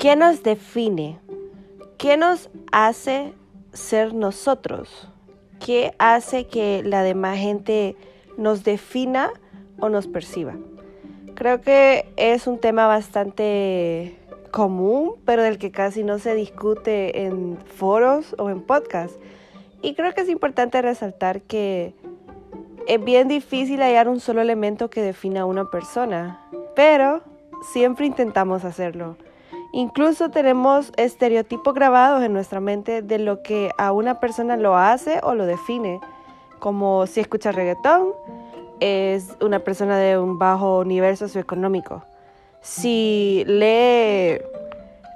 ¿Qué nos define? ¿Qué nos hace ser nosotros? ¿Qué hace que la demás gente nos defina o nos perciba? Creo que es un tema bastante común, pero del que casi no se discute en foros o en podcasts. Y creo que es importante resaltar que es bien difícil hallar un solo elemento que defina a una persona, pero siempre intentamos hacerlo. Incluso tenemos estereotipos grabados en nuestra mente de lo que a una persona lo hace o lo define. Como si escucha reggaetón, es una persona de un bajo nivel socioeconómico. Si lee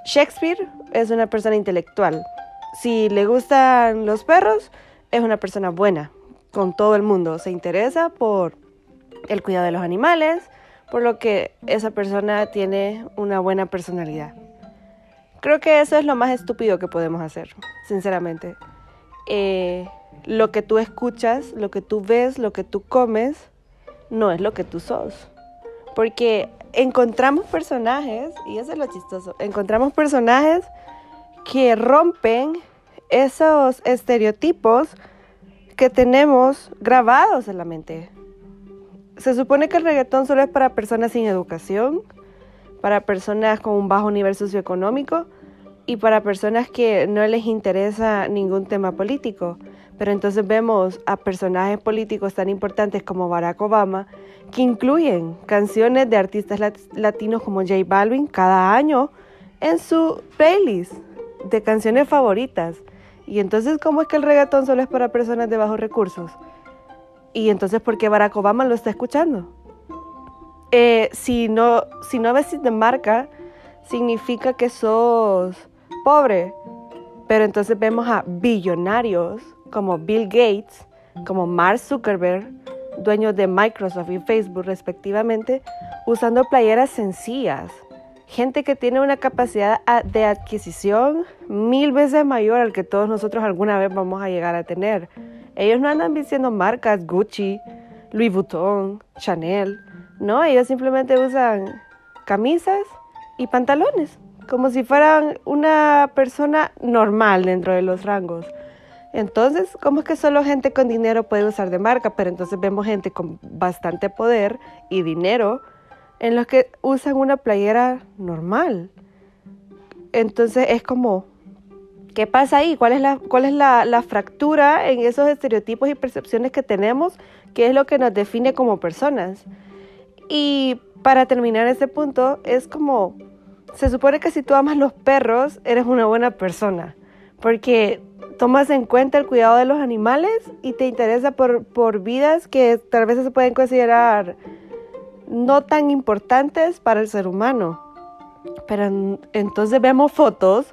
Shakespeare, es una persona intelectual. Si le gustan los perros, es una persona buena con todo el mundo. Se interesa por el cuidado de los animales, por lo que esa persona tiene una buena personalidad. Creo que eso es lo más estúpido que podemos hacer, sinceramente. Eh, lo que tú escuchas, lo que tú ves, lo que tú comes, no es lo que tú sos. Porque encontramos personajes, y eso es lo chistoso, encontramos personajes que rompen esos estereotipos que tenemos grabados en la mente. Se supone que el reggaetón solo es para personas sin educación, para personas con un bajo nivel socioeconómico y para personas que no les interesa ningún tema político. Pero entonces vemos a personajes políticos tan importantes como Barack Obama que incluyen canciones de artistas latinos como J Balvin cada año en su playlist de canciones favoritas. Y entonces, ¿cómo es que el reggaetón solo es para personas de bajos recursos? Y entonces, ¿por qué Barack Obama lo está escuchando? Eh, si, no, si no ves de marca, significa que sos pobre. Pero entonces vemos a billonarios como Bill Gates, como Mark Zuckerberg, dueños de Microsoft y Facebook respectivamente, usando playeras sencillas. Gente que tiene una capacidad de adquisición mil veces mayor al que todos nosotros alguna vez vamos a llegar a tener. Ellos no andan diciendo marcas Gucci, Louis Vuitton, Chanel. No, ellos simplemente usan camisas y pantalones, como si fueran una persona normal dentro de los rangos. Entonces, ¿cómo es que solo gente con dinero puede usar de marca? Pero entonces vemos gente con bastante poder y dinero en los que usan una playera normal. Entonces es como, ¿qué pasa ahí? ¿Cuál es, la, cuál es la, la fractura en esos estereotipos y percepciones que tenemos? ¿Qué es lo que nos define como personas? Y para terminar ese punto, es como, se supone que si tú amas los perros, eres una buena persona, porque tomas en cuenta el cuidado de los animales y te interesa por, por vidas que tal vez se pueden considerar no tan importantes para el ser humano. Pero entonces vemos fotos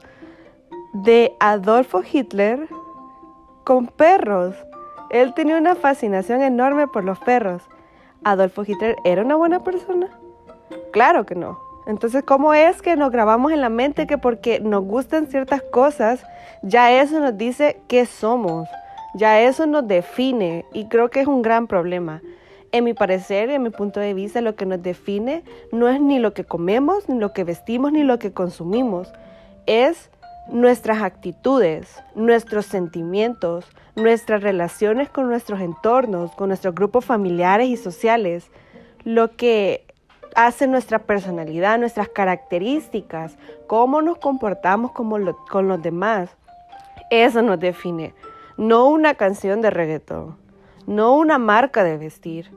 de Adolfo Hitler con perros. Él tenía una fascinación enorme por los perros. ¿Adolfo Hitler era una buena persona? Claro que no. Entonces, ¿cómo es que nos grabamos en la mente que porque nos gustan ciertas cosas, ya eso nos dice qué somos? Ya eso nos define y creo que es un gran problema. En mi parecer, en mi punto de vista, lo que nos define no es ni lo que comemos, ni lo que vestimos, ni lo que consumimos. Es nuestras actitudes, nuestros sentimientos, nuestras relaciones con nuestros entornos, con nuestros grupos familiares y sociales, lo que hace nuestra personalidad, nuestras características, cómo nos comportamos con los demás. Eso nos define, no una canción de reggaetón, no una marca de vestir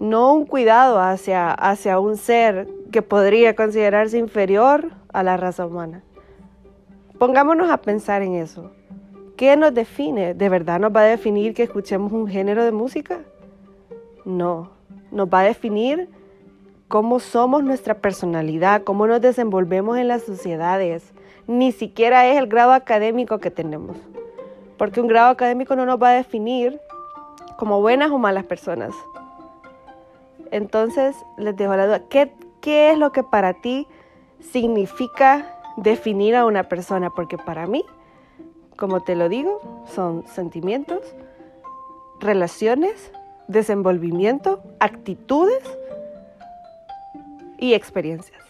no un cuidado hacia, hacia un ser que podría considerarse inferior a la raza humana. Pongámonos a pensar en eso. ¿Qué nos define? ¿De verdad nos va a definir que escuchemos un género de música? No, nos va a definir cómo somos nuestra personalidad, cómo nos desenvolvemos en las sociedades. Ni siquiera es el grado académico que tenemos, porque un grado académico no nos va a definir como buenas o malas personas. Entonces, les dejo la duda. ¿Qué, ¿Qué es lo que para ti significa definir a una persona? Porque para mí, como te lo digo, son sentimientos, relaciones, desenvolvimiento, actitudes y experiencias.